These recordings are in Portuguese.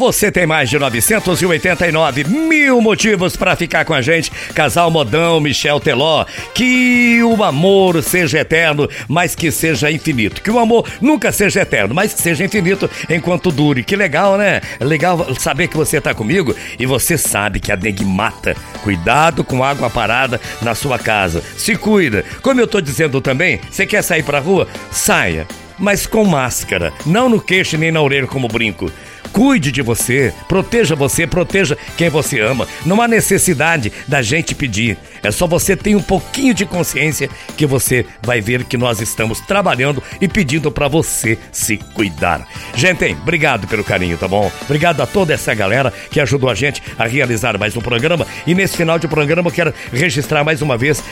Você tem mais de 989 mil motivos para ficar com a gente. Casal Modão, Michel Teló. Que o amor seja eterno, mas que seja infinito. Que o amor nunca seja eterno, mas que seja infinito enquanto dure. Que legal, né? Legal saber que você tá comigo e você sabe que a dengue mata. Cuidado com água parada na sua casa. Se cuida. Como eu tô dizendo também, você quer sair pra rua? Saia mas com máscara, não no queixo nem na orelha como brinco. Cuide de você, proteja você, proteja quem você ama. Não há necessidade da gente pedir. É só você ter um pouquinho de consciência que você vai ver que nós estamos trabalhando e pedindo para você se cuidar. Gente, obrigado pelo carinho, tá bom? Obrigado a toda essa galera que ajudou a gente a realizar mais um programa. E nesse final de programa eu quero registrar mais uma vez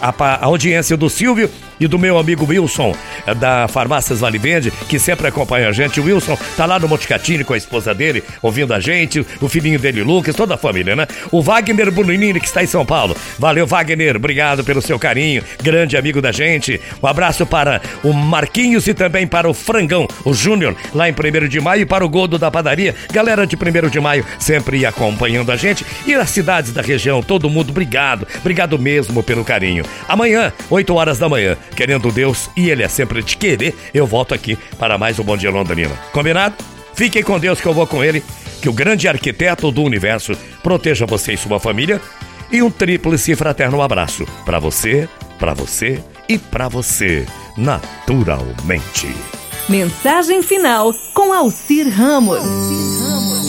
a, audiência do Silvio e do meu amigo Wilson, da Farmácias Vale que sempre acompanha a gente. O Wilson tá lá no Moticatini com a esposa dele, ouvindo a gente, o filhinho dele, Lucas, toda a família, né? O Wagner Bonini, que está em São Paulo. Valeu, Wagner, obrigado pelo seu carinho, grande amigo da gente. Um abraço para o Marquinhos e também para o Frangão, o Júnior, lá em 1 de maio, e para o Godo da Padaria. Galera de 1 de maio sempre acompanhando a gente. E as cidades da região, todo mundo, obrigado, obrigado mesmo pelo carinho. Amanhã, 8 horas da manhã, querendo Deus, e Ele é sempre de querer, eu volto aqui para mais um Bom Dia Londrina. Combinado? Fiquem com Deus que eu vou com Ele, que o grande arquiteto do universo proteja você e sua família. E um tríplice fraterno abraço para você, para você e para você, naturalmente. Mensagem final com Alcir Ramos.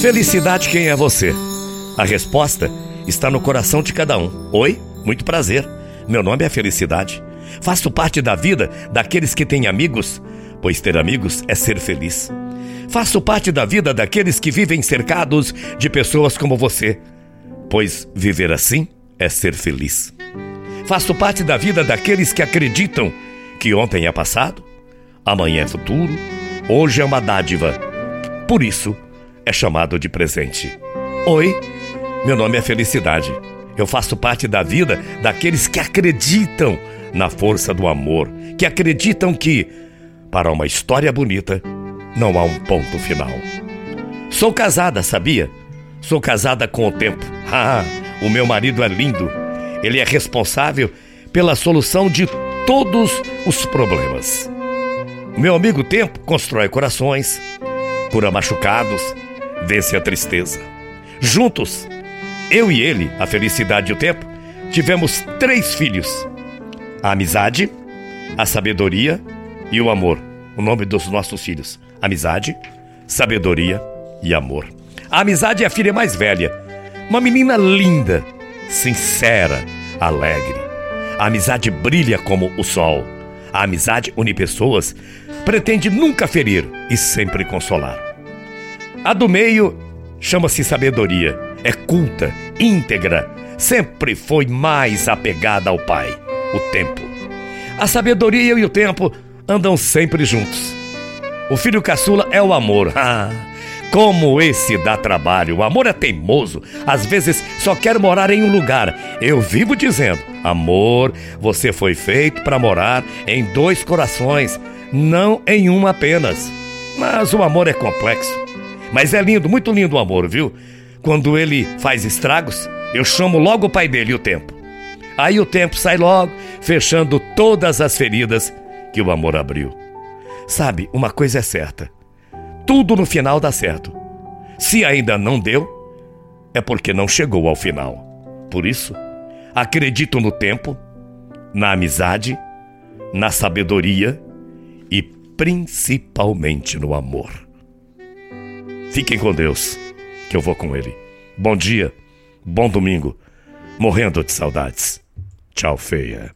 Felicidade, quem é você? A resposta está no coração de cada um. Oi, muito prazer. Meu nome é Felicidade. Faço parte da vida daqueles que têm amigos, pois ter amigos é ser feliz. Faço parte da vida daqueles que vivem cercados de pessoas como você, pois viver assim é ser feliz. Faço parte da vida daqueles que acreditam que ontem é passado, amanhã é futuro, hoje é uma dádiva. Por isso, é chamado de presente. Oi, meu nome é Felicidade. Eu faço parte da vida daqueles que acreditam na força do amor, que acreditam que, para uma história bonita, não há um ponto final. Sou casada, sabia? Sou casada com o tempo. Ah, o meu marido é lindo. Ele é responsável pela solução de todos os problemas. Meu amigo Tempo constrói corações, cura machucados, vence a tristeza. Juntos, eu e ele, a felicidade e o tempo, tivemos três filhos: a amizade, a sabedoria e o amor. O nome dos nossos filhos: amizade, sabedoria e amor. A amizade é a filha mais velha, uma menina linda, sincera, alegre. A amizade brilha como o sol. A amizade une pessoas, pretende nunca ferir e sempre consolar. A do meio chama-se sabedoria, é culta, íntegra, sempre foi mais apegada ao Pai, o tempo. A sabedoria e o tempo andam sempre juntos. O filho caçula é o amor. Ah, como esse dá trabalho. O amor é teimoso. Às vezes só quer morar em um lugar. Eu vivo dizendo: amor, você foi feito para morar em dois corações, não em um apenas. Mas o amor é complexo. Mas é lindo, muito lindo o amor, viu? Quando ele faz estragos, eu chamo logo o pai dele, o tempo. Aí o tempo sai logo, fechando todas as feridas que o amor abriu. Sabe, uma coisa é certa tudo no final dá certo. Se ainda não deu, é porque não chegou ao final. Por isso, acredito no tempo, na amizade, na sabedoria e principalmente no amor. Fiquem com Deus, que eu vou com Ele. Bom dia, bom domingo, morrendo de saudades. Tchau, feia.